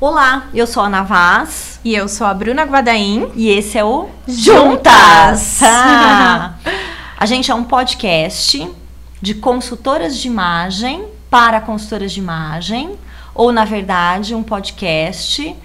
Olá, eu sou a Ana Vaz. E eu sou a Bruna Guadaim. E esse é o Juntas! Ah, a gente é um podcast de consultoras de imagem para consultoras de imagem, ou na verdade, um podcast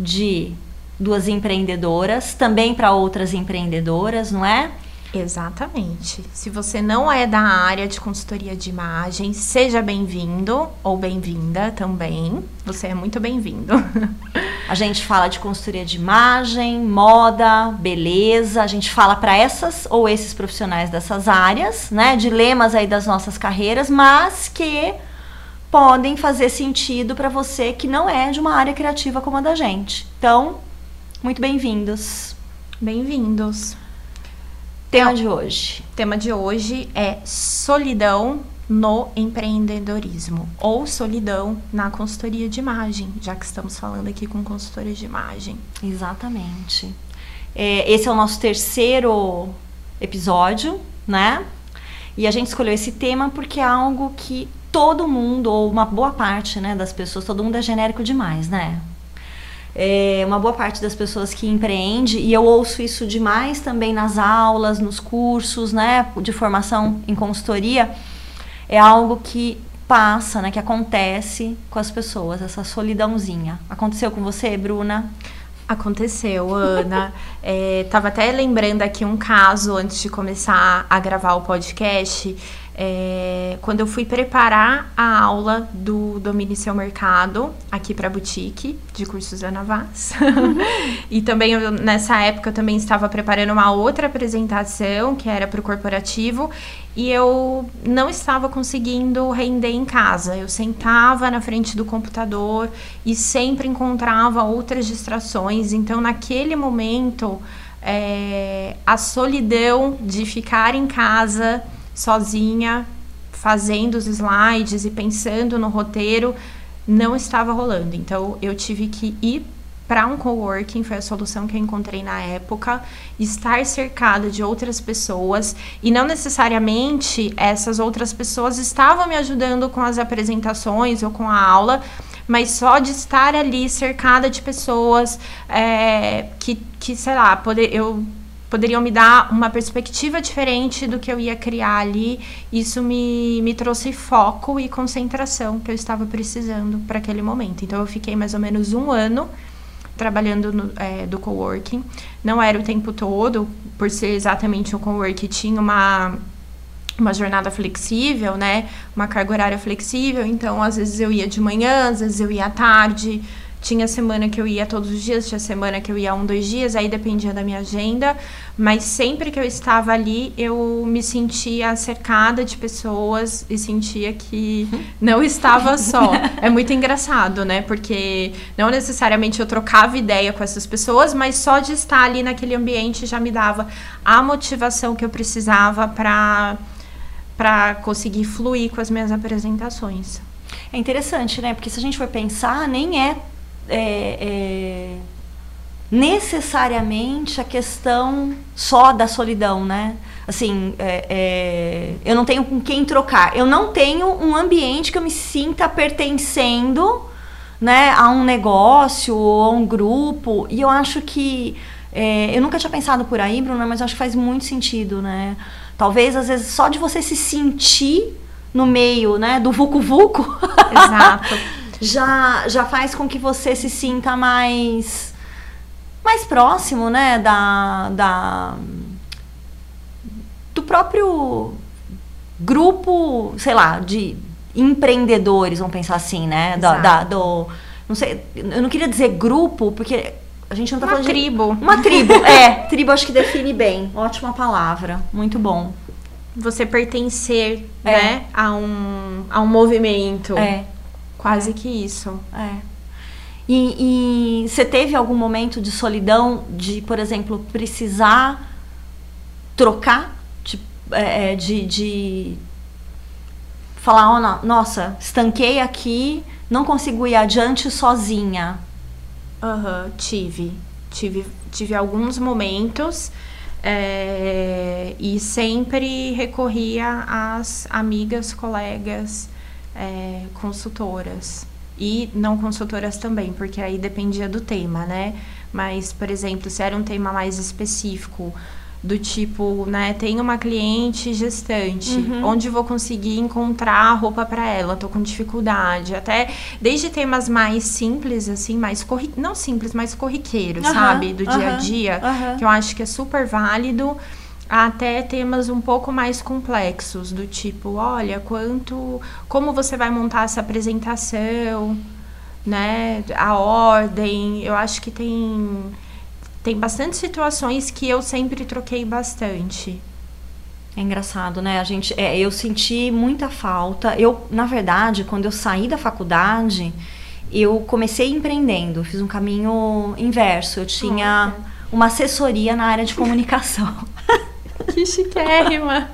de duas empreendedoras, também para outras empreendedoras, não é? Exatamente. Se você não é da área de consultoria de imagem, seja bem-vindo ou bem-vinda também. Você é muito bem-vindo. A gente fala de consultoria de imagem, moda, beleza. A gente fala para essas ou esses profissionais dessas áreas, né? Dilemas aí das nossas carreiras, mas que podem fazer sentido para você que não é de uma área criativa como a da gente. Então, muito bem-vindos. Bem-vindos. Tema de hoje. Tema de hoje é solidão no empreendedorismo ou solidão na consultoria de imagem, já que estamos falando aqui com consultores de imagem. Exatamente. É, esse é o nosso terceiro episódio, né? E a gente escolheu esse tema porque é algo que todo mundo, ou uma boa parte né, das pessoas, todo mundo é genérico demais, né? É, uma boa parte das pessoas que empreende, e eu ouço isso demais também nas aulas, nos cursos, né, de formação em consultoria, é algo que passa, né, que acontece com as pessoas, essa solidãozinha. Aconteceu com você, Bruna? Aconteceu, Ana. é, tava até lembrando aqui um caso antes de começar a gravar o podcast. É, quando eu fui preparar a aula do Domine Seu Mercado aqui para a boutique de cursos Ana Vaz. e também eu, nessa época eu também estava preparando uma outra apresentação que era para o corporativo e eu não estava conseguindo render em casa. Eu sentava na frente do computador e sempre encontrava outras distrações. Então naquele momento é, a solidão de ficar em casa sozinha, fazendo os slides e pensando no roteiro, não estava rolando. Então eu tive que ir para um coworking, foi a solução que eu encontrei na época, estar cercada de outras pessoas e não necessariamente essas outras pessoas estavam me ajudando com as apresentações ou com a aula, mas só de estar ali cercada de pessoas é, que, que, sei lá, poder, eu poderiam me dar uma perspectiva diferente do que eu ia criar ali. Isso me, me trouxe foco e concentração que eu estava precisando para aquele momento. Então, eu fiquei mais ou menos um ano trabalhando no, é, do coworking. Não era o tempo todo, por ser exatamente um coworking, tinha uma uma jornada flexível, né? Uma carga horária flexível. Então, às vezes eu ia de manhã, às vezes eu ia à tarde. Tinha semana que eu ia todos os dias, tinha semana que eu ia um, dois dias, aí dependia da minha agenda. Mas sempre que eu estava ali, eu me sentia cercada de pessoas e sentia que não estava só. É muito engraçado, né? Porque não necessariamente eu trocava ideia com essas pessoas, mas só de estar ali naquele ambiente já me dava a motivação que eu precisava para para conseguir fluir com as minhas apresentações. É interessante, né? Porque se a gente for pensar, nem é é, é, necessariamente a questão só da solidão, né? Assim, é, é, eu não tenho com quem trocar. Eu não tenho um ambiente que eu me sinta pertencendo, né, a um negócio ou a um grupo. E eu acho que é, eu nunca tinha pensado por aí, Bruna, mas eu acho que faz muito sentido, né? Talvez às vezes só de você se sentir no meio, né, do vucu vucu. Exato. já, já faz com que você se sinta mais mais próximo, né, da, da do próprio grupo, sei lá, de empreendedores, vamos pensar assim, né, da, da, do não sei, eu não queria dizer grupo porque a gente não tá uma falando tribo. de uma tribo, é, tribo acho que define bem, ótima palavra, muito bom. Você pertencer, é. né, a um a um movimento. É. Quase é. que isso. É. E, e você teve algum momento de solidão de, por exemplo, precisar trocar? De, é, é de, de falar, oh, nossa, estanquei aqui, não consigo ir adiante sozinha. Uhum, tive. Tive, tive alguns momentos é, e sempre recorria às amigas, colegas, é, consultoras. e não consultoras também, porque aí dependia do tema, né? Mas, por exemplo, se era um tema mais específico, do tipo, né, tem uma cliente gestante, uhum. onde vou conseguir encontrar roupa para ela? Tô com dificuldade. Até desde temas mais simples assim, mais corri não simples, mais corriqueiros, uhum. sabe, do dia a dia, uhum. que eu acho que é super válido até temas um pouco mais complexos, do tipo, olha, quanto, como você vai montar essa apresentação, né, a ordem, eu acho que tem tem bastante situações que eu sempre troquei bastante. É engraçado, né? A gente, é, eu senti muita falta. Eu, na verdade, quando eu saí da faculdade, eu comecei empreendendo, fiz um caminho inverso. Eu tinha Nossa. uma assessoria na área de comunicação. Que chiquérrima!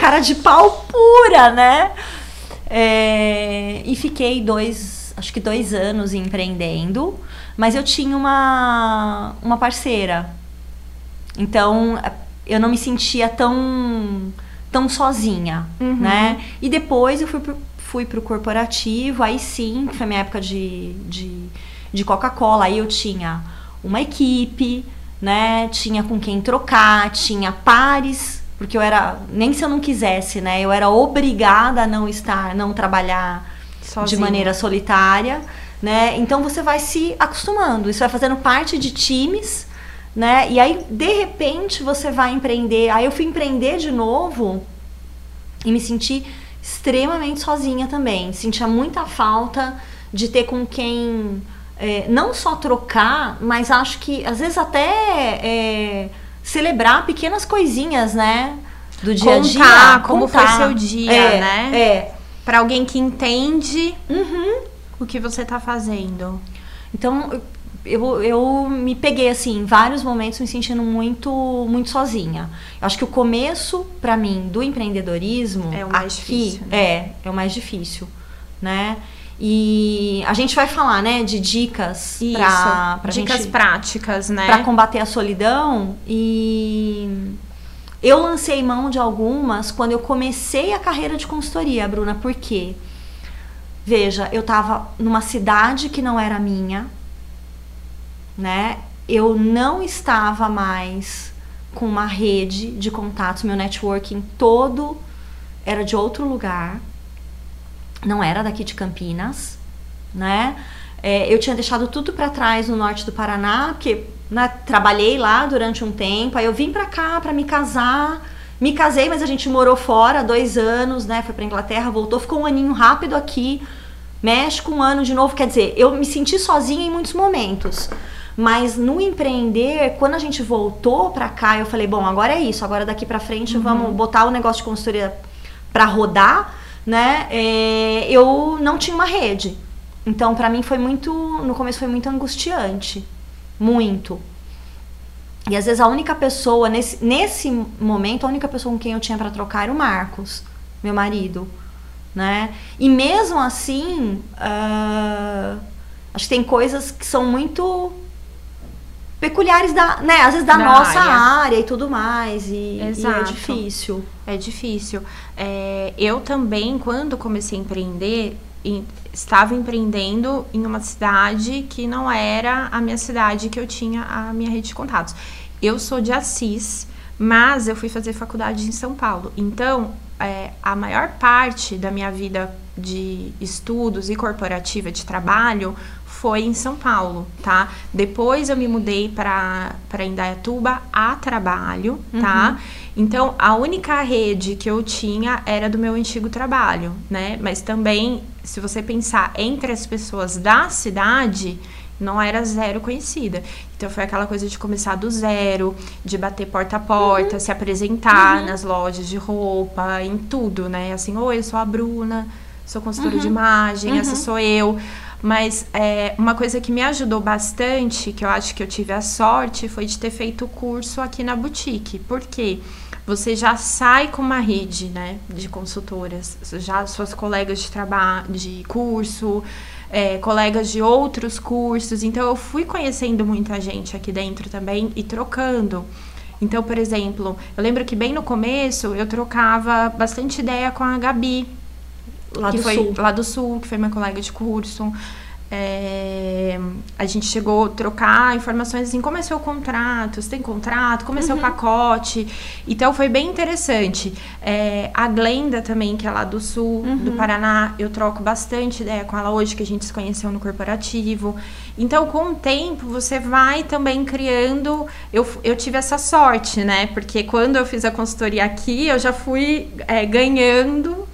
Cara de pau pura, né? É, e fiquei dois, acho que dois anos empreendendo. Mas eu tinha uma, uma parceira. Então, eu não me sentia tão, tão sozinha, uhum. né? E depois eu fui pro, fui pro corporativo, aí sim, foi minha época de, de, de Coca-Cola. Aí eu tinha uma equipe, né? Tinha com quem trocar, tinha pares, porque eu era, nem se eu não quisesse, né? Eu era obrigada a não estar, não trabalhar Sozinha. de maneira solitária né? Então você vai se acostumando, isso vai fazendo parte de times, né? E aí de repente você vai empreender. Aí eu fui empreender de novo e me senti extremamente sozinha também. Sentia muita falta de ter com quem é, não só trocar, mas acho que às vezes até é, celebrar pequenas coisinhas, né? Do dia a dia. Como contar. foi seu dia, é, né? É. Para alguém que entende. Uhum o que você está fazendo. Então, eu, eu me peguei assim, em vários momentos me sentindo muito muito sozinha. Eu acho que o começo para mim do empreendedorismo é o mais aqui, difícil. Né? É, é o mais difícil, né? E a gente vai falar, né, de dicas para dicas gente, práticas, né? Para combater a solidão e eu lancei mão de algumas quando eu comecei a carreira de consultoria, Bruna, por quê? Porque Veja, eu estava numa cidade que não era minha, né? Eu não estava mais com uma rede de contatos, meu networking todo era de outro lugar, não era daqui de Campinas, né? É, eu tinha deixado tudo para trás no norte do Paraná, porque né, trabalhei lá durante um tempo, aí eu vim para cá para me casar, me casei, mas a gente morou fora dois anos, né? Foi pra Inglaterra, voltou, ficou um aninho rápido aqui. México, um ano de novo. Quer dizer, eu me senti sozinha em muitos momentos. Mas no empreender, quando a gente voltou pra cá, eu falei, bom, agora é isso. Agora daqui pra frente uhum. vamos botar o negócio de consultoria pra rodar, né? É, eu não tinha uma rede. Então, para mim foi muito, no começo foi muito angustiante, muito. E às vezes a única pessoa, nesse, nesse momento, a única pessoa com quem eu tinha para trocar era o Marcos, meu marido. Né? E mesmo assim, uh, acho que tem coisas que são muito peculiares da, né, às vezes da, da nossa área. área. e tudo mais e, e é difícil. É difícil. É, eu também, quando comecei a empreender, estava empreendendo em uma cidade que não era a minha cidade que eu tinha a minha rede de contatos. Eu sou de Assis, mas eu fui fazer faculdade em São Paulo. Então, é, a maior parte da minha vida de estudos e corporativa de trabalho foi em São Paulo, tá? Depois eu me mudei para Indaiatuba a trabalho, tá? Uhum. Então, a única rede que eu tinha era do meu antigo trabalho, né? Mas também, se você pensar entre as pessoas da cidade, não era zero conhecida. Então foi aquela coisa de começar do zero, de bater porta a porta, uhum. se apresentar uhum. nas lojas de roupa, em tudo, né? Assim, oi, eu sou a Bruna, sou consultora uhum. de imagem, essa uhum. sou eu. Mas é, uma coisa que me ajudou bastante, que eu acho que eu tive a sorte, foi de ter feito o curso aqui na boutique. Por quê? Você já sai com uma rede, né, de consultoras, já suas colegas de trabalho, de curso, é, colegas de outros cursos. Então, eu fui conhecendo muita gente aqui dentro também e trocando. Então, por exemplo, eu lembro que bem no começo eu trocava bastante ideia com a Gabi, Lá que do foi Sul. lá do Sul, que foi minha colega de curso. É, a gente chegou a trocar informações assim, como é seu contrato, você tem contrato, como é seu pacote. Então foi bem interessante. É, a Glenda também, que é lá do sul do Paraná, eu troco bastante ideia com ela hoje, que a gente se conheceu no corporativo. Então, com o tempo, você vai também criando. Eu, eu tive essa sorte, né? Porque quando eu fiz a consultoria aqui, eu já fui é, ganhando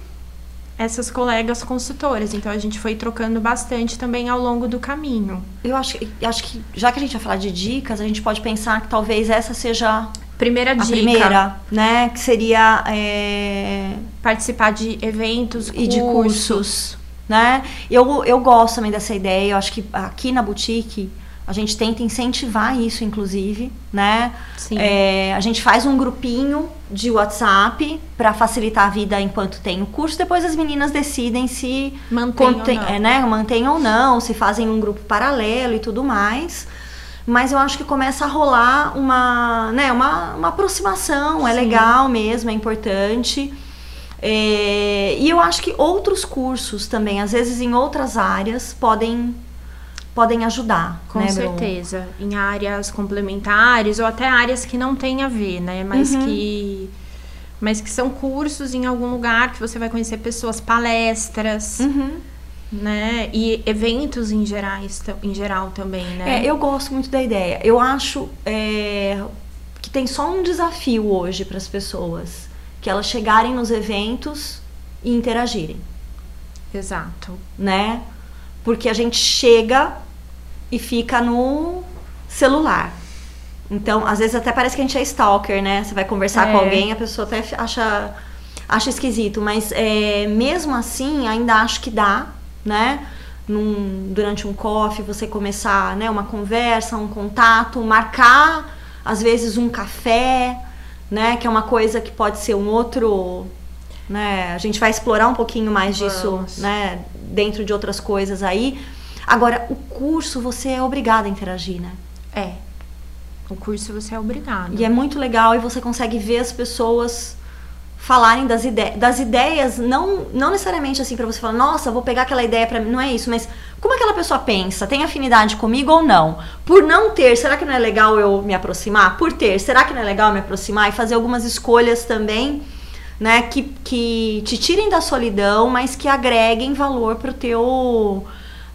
essas colegas consultoras. Então a gente foi trocando bastante também ao longo do caminho. Eu acho, que- acho que, já que a gente vai falar de dicas, a gente pode pensar que talvez essa seja Primeira a dica: primeira, né? Que seria é, participar de eventos e de cursos, né? Eu, eu gosto também dessa ideia. Eu acho que aqui na boutique a gente tenta incentivar isso, inclusive, né? É, a gente faz um grupinho de WhatsApp para facilitar a vida enquanto tem o curso. Depois as meninas decidem se Mantém ou contém- não. é, né, mantém ou não, se fazem um grupo paralelo e tudo mais. Mas eu acho que começa a rolar uma, né, uma, uma aproximação, é Sim. legal mesmo, é importante. É, e eu acho que outros cursos também, às vezes em outras áreas, podem, podem ajudar. Com né, certeza. Em áreas complementares ou até áreas que não tem a ver, né? Mas Uhum. que. Mas que são cursos em algum lugar que você vai conhecer pessoas, palestras, Uhum. né? E eventos em, gerais, em geral também, né? É, eu gosto muito da ideia. Eu acho é, que tem só um desafio hoje para as pessoas, que elas chegarem nos eventos e interagirem, Exato. né? Porque a gente chega e fica no celular. Então, às vezes até parece que a gente é stalker, né? Você vai conversar É. com alguém, a pessoa até acha, acha esquisito. Mas é, mesmo assim, ainda acho que dá, né? Num- durante um coffee, você começar né, uma conversa, um contato, marcar, às vezes, um café, né? Que é uma coisa que pode ser um outro. Né? A gente vai explorar um pouquinho mais disso, Vamos. né? Dentro de outras coisas aí. Agora, o curso você é obrigada a interagir, né? É. O curso você é obrigado. E é muito legal e você consegue ver as pessoas falarem das, ide das ideias, não, não necessariamente assim pra você falar, nossa, vou pegar aquela ideia pra mim, não é isso, mas como aquela pessoa pensa, tem afinidade comigo ou não? Por não ter, será que não é legal eu me aproximar? Por ter, será que não é legal eu me aproximar e fazer algumas escolhas também, né, que, que te tirem da solidão, mas que agreguem valor pro teu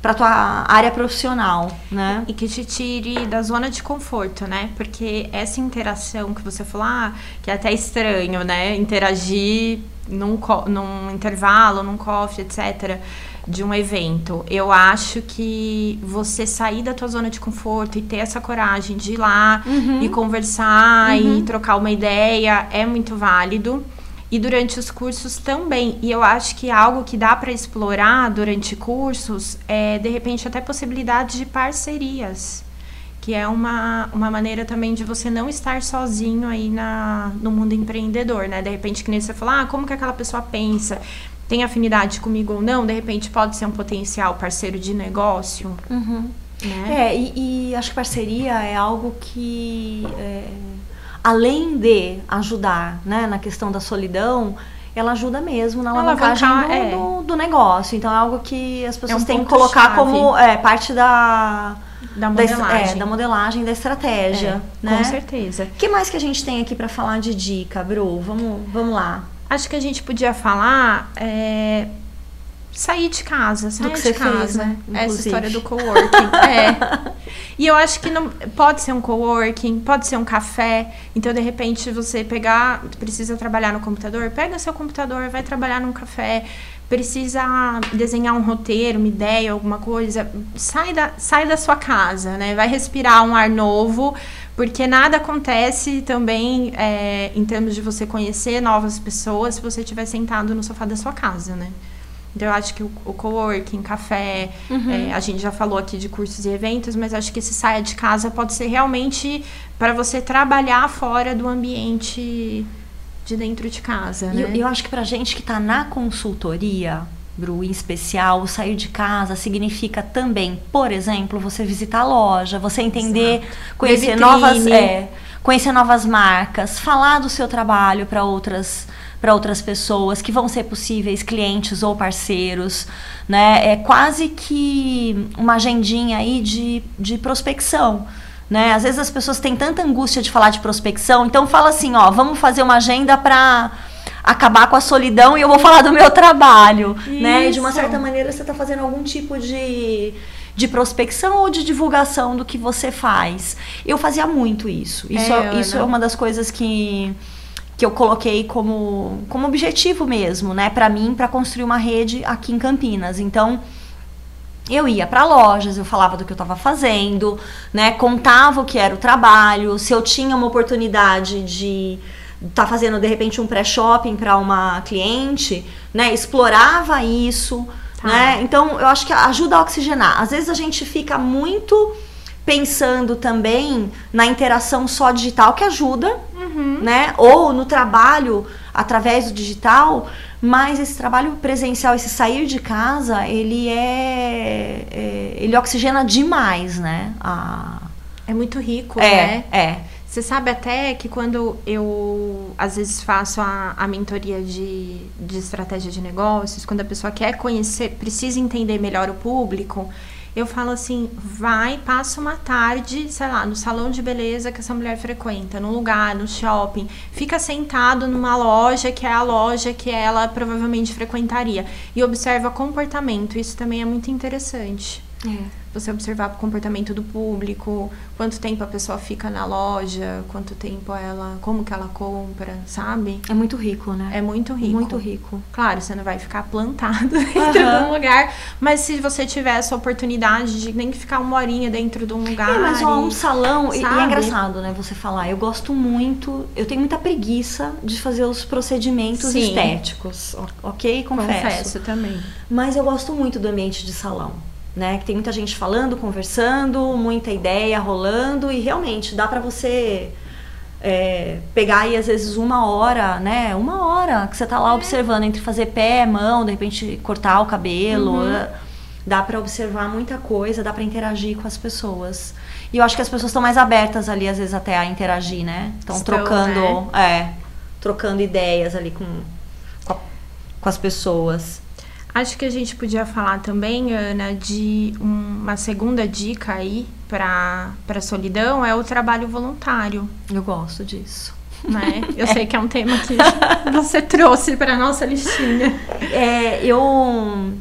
pra tua área profissional, né? E que te tire da zona de conforto, né? Porque essa interação que você falou, ah, que é até estranho, né? Interagir num, num intervalo, num coffee, etc., de um evento. Eu acho que você sair da tua zona de conforto e ter essa coragem de ir lá e conversar e trocar uma ideia é muito válido. E durante os cursos também. E eu acho que algo que dá para explorar durante cursos é, de repente, até possibilidades de parcerias. Que é uma, uma maneira também de você não estar sozinho aí na, no mundo empreendedor, né? De repente, que nem você falar, ah, como que aquela pessoa pensa? Tem afinidade comigo ou não? De repente, pode ser um potencial parceiro de negócio, Uhum. né? É, e, e acho que parceria é algo que, é, além de ajudar né, na questão da solidão, ela ajuda mesmo na alavancagem do, é. do, do negócio. Então é algo que as pessoas um têm que colocar chave. como é, parte da, Da da, é, modelagem. da modelagem, da estratégia. É, né? Com certeza. O que mais que a gente tem aqui para falar de dica, Bru? Vamos, vamos lá. Acho que a gente podia falar é, sair de casa, sair que de você casa. fez, né? Essa história do coworking. é. E eu acho que não pode ser um coworking, pode ser um café. Então, de repente, você pegar, precisa trabalhar no computador, pega seu computador, vai trabalhar num café. Precisa desenhar um roteiro, uma ideia, alguma coisa. Sai da, sai da sua casa, né? Vai respirar um ar novo, porque nada acontece também é, em termos de você conhecer novas pessoas se você estiver sentado no sofá da sua casa, né? Então, eu acho que o, o coworking, café, é, a gente já falou aqui de cursos e eventos, mas acho que esse saia de casa pode ser realmente para você trabalhar fora do ambiente de dentro de casa, né? eu, eu acho que pra gente que tá na consultoria, Bru, em especial, sair de casa significa também, por exemplo, você visitar a loja, você entender, conhecer vitrine. novas, é, conhecer novas marcas, falar do seu trabalho para outras para outras pessoas que vão ser possíveis clientes ou parceiros, né? É quase que uma agendinha aí de, de prospecção. Né? Às vezes as pessoas têm tanta angústia de falar de prospecção, então fala assim, ó, vamos fazer uma agenda para acabar com a solidão e eu vou falar do meu trabalho, Isso. né? E de uma certa maneira você está fazendo algum tipo de de prospecção ou de divulgação do que você faz. Eu fazia muito isso. Isso é, isso é uma das coisas que que eu coloquei como, como objetivo mesmo, né, para mim, para construir uma rede aqui em Campinas. Então, eu ia para lojas, eu falava do que eu estava fazendo, né, contava o que era o trabalho, se eu tinha uma oportunidade de estar tá fazendo de repente um pré-shopping para uma cliente, né, explorava isso, tá. né? Então, eu acho que ajuda a oxigenar. Às vezes a gente fica muito pensando também na interação só digital que ajuda, uhum. né? Ou no trabalho através do digital, mas esse trabalho presencial, esse sair de casa, ele é, é ele oxigena demais, né? A... É muito rico, é, né? É. Você sabe até que quando eu às vezes faço a, a mentoria de, de estratégia de negócios, quando a pessoa quer conhecer, precisa entender melhor o público, eu falo assim, vai, passa uma tarde, sei lá, no salão de beleza que essa mulher frequenta, num lugar, no shopping, fica sentado numa loja que é a loja que ela provavelmente frequentaria e observa comportamento. Isso também é muito interessante. É você observar o comportamento do público, quanto tempo a pessoa fica na loja, quanto tempo ela, como que ela compra, sabe? É muito rico, né? É muito rico. Muito rico. Claro, você não vai ficar plantado dentro uhum. de um lugar, mas se você tiver essa oportunidade de nem ficar uma horinha dentro de um lugar. É, mas ó, um salão, e, e, é engraçado, né, você falar, eu gosto muito, eu tenho muita preguiça de fazer os procedimentos Sim. estéticos, ok? Confesso. Confesso também. Mas eu gosto muito do ambiente de salão né? Que tem muita gente falando, conversando, muita ideia rolando e realmente dá para você é, pegar aí às vezes uma hora, né? Uma hora que você tá lá é. observando entre fazer pé, mão, de repente cortar o cabelo. Uhum. Dá para observar muita coisa, dá para interagir com as pessoas. E eu acho que as pessoas estão mais abertas ali, às vezes, até a interagir, né? Estão trocando, né? é, trocando ideias ali com, com, a, com as pessoas. Acho que a gente podia falar também, Ana, de uma segunda dica aí para a solidão é o trabalho voluntário. Eu gosto disso. Né? Eu é. sei que é um tema que você trouxe para nossa listinha. É, eu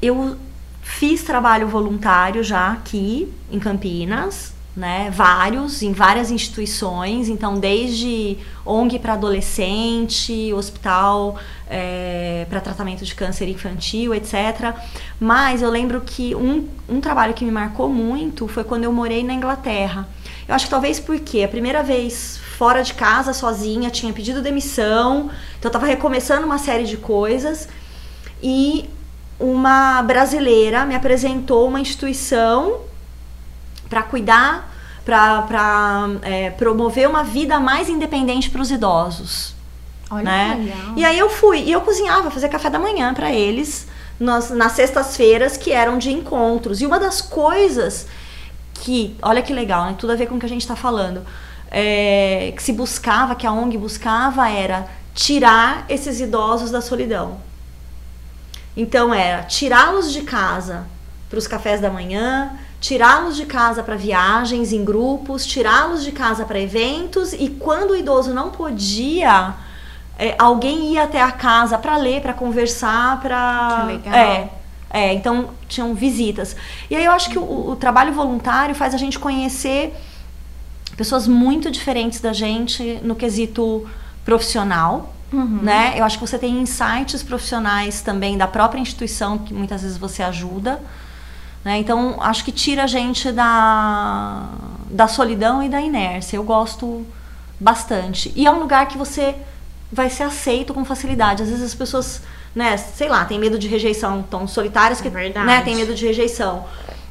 eu fiz trabalho voluntário já aqui em Campinas, né? Vários, em várias instituições, então desde ONG para adolescente, hospital é, para tratamento de câncer infantil, etc. Mas eu lembro que um, um trabalho que me marcou muito foi quando eu morei na Inglaterra. Eu acho que talvez porque a primeira vez fora de casa, sozinha, tinha pedido demissão, então eu estava recomeçando uma série de coisas e uma brasileira me apresentou uma instituição para cuidar, para é, promover uma vida mais independente para os idosos. Olha né? que legal. E aí eu fui, e eu cozinhava, fazia café da manhã para eles nas, nas sextas-feiras que eram de encontros. E uma das coisas que, olha que legal, né? Tudo a ver com o que a gente está falando. É, que se buscava, que a ONG buscava, era tirar esses idosos da solidão. Então era tirá-los de casa para os cafés da manhã, tirá-los de casa para viagens em grupos, tirá-los de casa para eventos e quando o idoso não podia, é, alguém ia até a casa para ler, para conversar, para. É, é, então tinham visitas. E aí eu acho que o, o trabalho voluntário faz a gente conhecer pessoas muito diferentes da gente no quesito profissional. Uhum. Né? Eu acho que você tem insights profissionais também da própria instituição que muitas vezes você ajuda. Né? Então, acho que tira a gente da, da solidão e da inércia. Eu gosto bastante. E é um lugar que você vai ser aceito com facilidade. Às vezes as pessoas, né, sei lá, tem medo de rejeição, tão solitárias que, é né, tem medo de rejeição.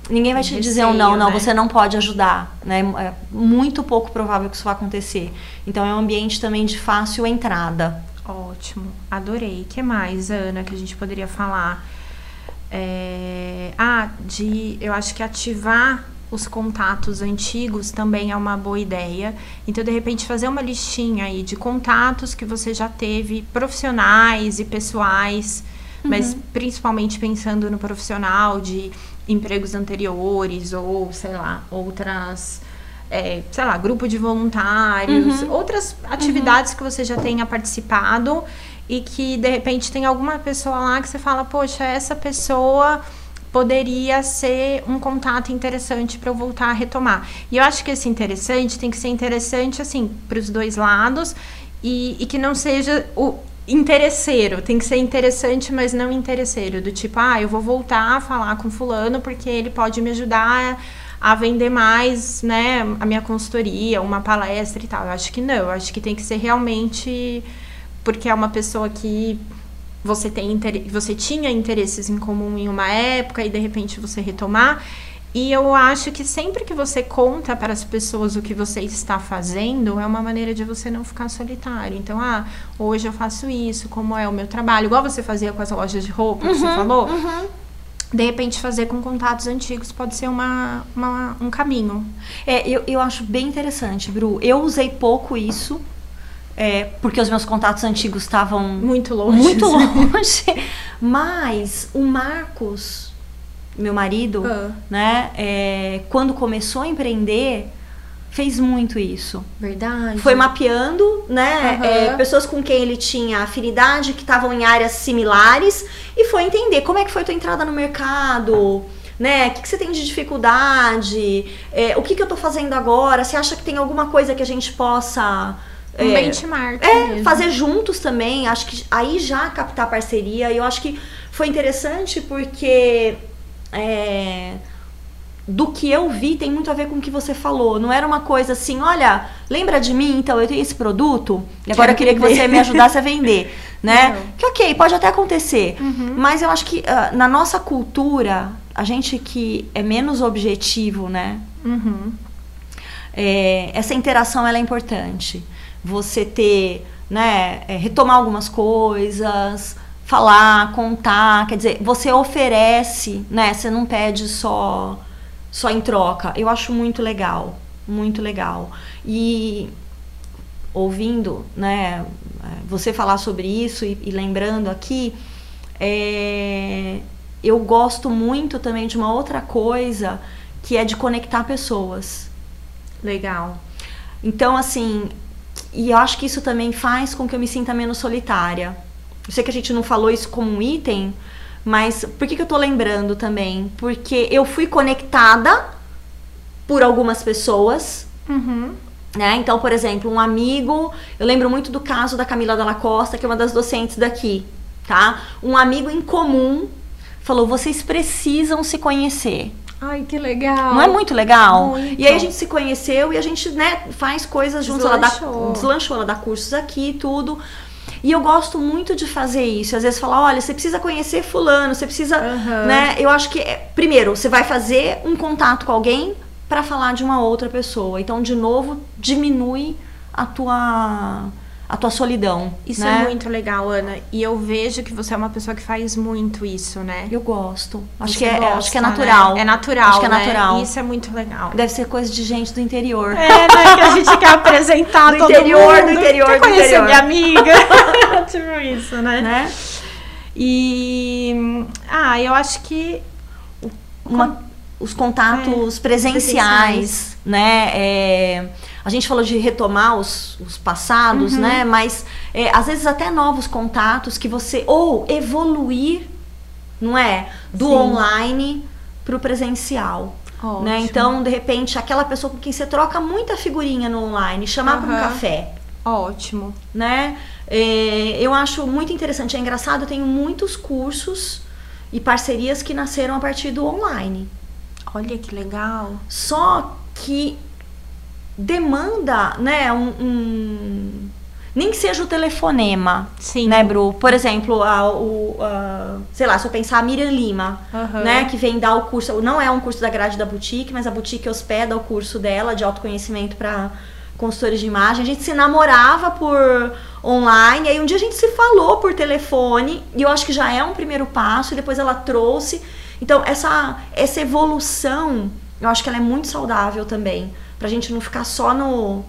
Ninguém vai te Receio, dizer um não, não, né? você não pode ajudar, né? É muito pouco provável que isso vá acontecer. Então é um ambiente também de fácil entrada. Ótimo, adorei. O que mais, Ana, que a gente poderia falar? É, ah, de eu acho que ativar os contatos antigos também é uma boa ideia. Então, de repente, fazer uma listinha aí de contatos que você já teve, profissionais e pessoais, uhum. mas principalmente pensando no profissional de empregos anteriores ou, sei lá, outras. É, sei lá, grupo de voluntários, uhum. outras atividades uhum. que você já tenha participado e que de repente tem alguma pessoa lá que você fala, poxa, essa pessoa poderia ser um contato interessante para eu voltar a retomar. E eu acho que esse interessante tem que ser interessante assim para os dois lados e, e, que não seja o interesseiro, tem que ser interessante, mas não interesseiro, do tipo, ah, eu vou voltar a falar com fulano porque ele pode me ajudar a vender mais, né, a minha consultoria, uma palestra e tal. Eu acho que não, eu acho que tem que ser realmente porque é uma pessoa que você tem você tinha interesses em comum em uma época e de repente você retomar. E eu acho que sempre que você conta para as pessoas o que você está fazendo, é uma maneira de você não ficar solitário. Então, ah, hoje eu faço isso, como é o meu trabalho, igual você fazia com as lojas de roupa, uhum, que você uhum, falou. Uhum. De repente, fazer com contatos antigos pode ser uma, uma um caminho. É, eu, eu acho bem interessante, Bru. Eu usei pouco isso é, porque os meus contatos antigos estavam muito longe. Muito longe. Mas o Marcos, meu marido, ah. né, é, quando começou a empreender, fez muito isso. Verdade. Foi mapeando, né, uhum. é, pessoas com quem ele tinha afinidade, que estavam em áreas similares, e foi entender como é que foi a tua entrada no mercado né? O que, que, você tem de dificuldade? É, o que, que eu tô fazendo agora? Você acha que tem alguma coisa que a gente possa um é, benchmark. É, mesmo. fazer juntos também. Acho que aí já captar parceria. E eu acho que foi interessante porque é, do que eu vi tem muito a ver com o que você falou. Não era uma coisa assim, olha, lembra de mim? Então eu tenho esse produto e agora eu queria que você me ajudasse a vender, né? Uhum. Que ok, pode até acontecer, uhum. mas eu acho que uh, na nossa cultura a gente que é menos objetivo, né? Uhum. É, essa interação ela é importante você ter, né, é, retomar algumas coisas, falar, contar, quer dizer, você oferece, né, você não pede só só em troca. Eu acho muito legal, muito legal. E ouvindo, né, você falar sobre isso e, e lembrando aqui, é, eu gosto muito também de uma outra coisa que é de conectar pessoas. Legal. Então, assim, e eu acho que isso também faz com que eu me sinta menos solitária. Eu sei que a gente não falou isso como um item, mas por que, que eu tô lembrando também? Porque eu fui conectada por algumas pessoas. Uhum. Né? Então, por exemplo, um amigo. Eu lembro muito do caso da Camila Dalla Costa, que é uma das docentes daqui. Tá? Um amigo em comum falou: vocês precisam se conhecer. Ai, que legal. Não é muito legal? Muito. E aí a gente se conheceu e a gente, né, faz coisas juntos. Ela dá, deslanchou, ela dá cursos aqui e tudo. E eu gosto muito de fazer isso. Às vezes falar, olha, você precisa conhecer fulano, você precisa, uhum. né? Eu acho que é, primeiro, você vai fazer um contato com alguém para falar de uma outra pessoa. Então, de novo, diminui a tua a tua solidão. Isso né? é muito legal, Ana. E eu vejo que você é uma pessoa que faz muito isso, né? Eu gosto. Acho, que é, gosta, acho que é natural. Né? É natural. Acho que é né? natural. Isso é muito legal. Deve ser coisa de gente do interior. É, né? Que a gente quer apresentar do todo interior, mundo. Do interior, quer do interior. minha amiga. tipo isso, né? né? E. Ah, eu acho que. Uma, os contatos é, presenciais, presenciais, né? É, a gente falou de retomar os, os passados, uhum. né? Mas é, às vezes até novos contatos que você. Ou evoluir, não é? Do Sim. online para o presencial. Né? Então, de repente, aquela pessoa com quem você troca muita figurinha no online, chamar uhum. para um café. Ótimo. Né? É, eu acho muito interessante. É engraçado, eu tenho muitos cursos e parcerias que nasceram a partir do online. Olha que legal. Só que demanda, né, um, um, nem que seja o telefonema, Sim. né, Bru? Por exemplo, a, o, a, sei lá, se eu pensar a Miriam Lima, uhum. né, que vem dar o curso, não é um curso da grade da boutique, mas a boutique hospeda o curso dela de autoconhecimento para consultores de imagem. A gente se namorava por online, aí um dia a gente se falou por telefone, e eu acho que já é um primeiro passo, e depois ela trouxe. Então, essa, essa evolução Eu acho que ela é muito saudável também. Pra gente não ficar só no,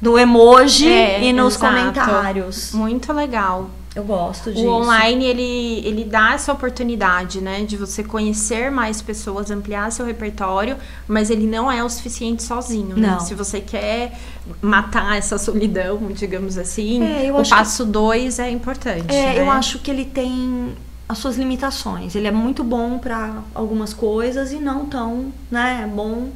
no emoji É, e nos exato. comentários. Muito legal. Eu gosto disso. O online, ele, ele dá essa oportunidade, né? De você conhecer mais pessoas, ampliar seu repertório, mas ele não é o suficiente sozinho, né? Não. Se você quer matar essa solidão, digamos assim, É, eu o acho que- passo dois é importante. É, né? eu acho que ele tem as suas limitações. Ele é muito bom pra algumas coisas e não tão, né, bom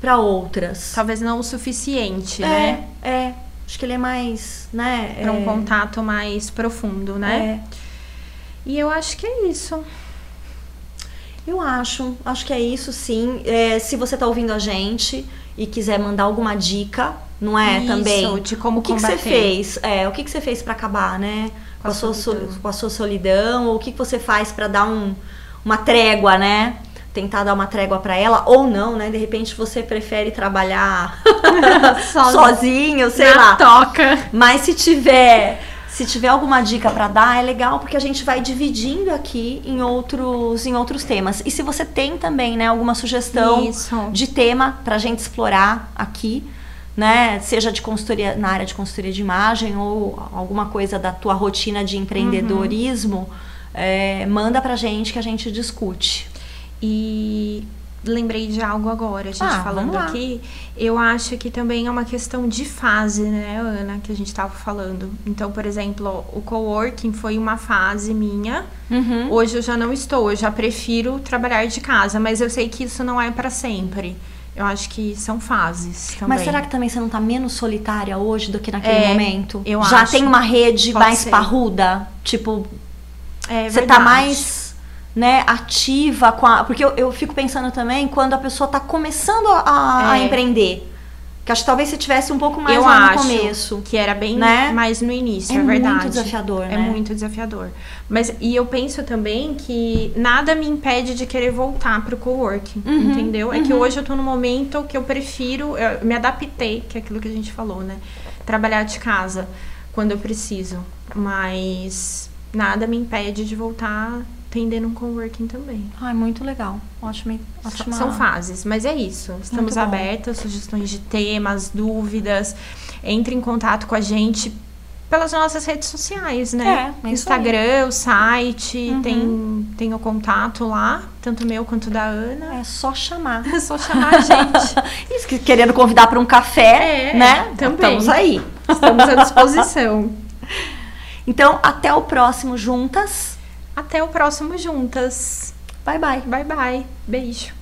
pra outras. Talvez não o suficiente, é, né? é. Acho que ele é mais, né? Para um é, contato mais profundo, né? é. E eu acho que é isso. Eu acho, acho que é isso sim. É, se você tá ouvindo a gente e quiser mandar alguma dica, não é Isso, também? de como o que, que você fez? É, o que, que você fez pra acabar, né? Com, a, sua, solidão. sol- com a sua solidão, ou o que, você faz pra dar um, uma trégua, né? Tentar dar uma trégua pra ela, ou não, né? De repente você prefere trabalhar sozinho, sei Na lá. toca. Mas se tiver, se tiver alguma dica pra dar, é legal porque a gente vai dividindo aqui em outros, em outros temas. E se você tem também, né, alguma sugestão Isso. de tema pra gente explorar aqui, né, seja de consultoria na área de consultoria de imagem ou alguma coisa da tua rotina de empreendedorismo, é, manda pra gente que a gente discute. E lembrei de algo agora, a gente Ah, falando aqui. Eu acho que também é uma questão de fase, né, Ana, que a gente tava falando. Então, por exemplo, o coworking foi uma fase minha. Uhum. Hoje eu já não estou, eu já prefiro trabalhar de casa, mas eu sei que isso não é para sempre. Eu acho que são fases também. Mas será que também você não tá menos solitária hoje do que naquele É, momento? eu Já acho. tem uma rede Pode mais ser. parruda? Tipo, é você tá verdade. mais né, ativa com a. Porque eu, eu fico pensando também quando a pessoa tá começando a, a É. empreender. Que acho que talvez você tivesse um pouco mais eu lá acho no começo. que era bem né? mais no início, É é, muito verdade. desafiador, É né? muito desafiador. Mas e eu penso também que nada me impede de querer voltar pro coworking, Uhum, entendeu? É que uhum. hoje eu tô no momento que eu prefiro, eu me adaptei, que é aquilo que a gente falou, né? Trabalhar de casa quando eu preciso, mas nada me impede de voltar atendendo um coworking também. Ai, muito legal. Ótima. ótima... São fases, mas é isso. Estamos abertas, sugestões de temas, dúvidas. Entre em contato com a gente pelas nossas redes sociais, né? É, é. Instagram, o site, Uhum. tem, tem o contato lá, tanto meu quanto da Ana. É só chamar. É só chamar a gente. Que- querendo convidar para um café, É, né? também. Estamos aí. Estamos à disposição. Então, até o próximo Juntas. Até o próximo Juntas. Bye, bye. Bye, bye. Beijo.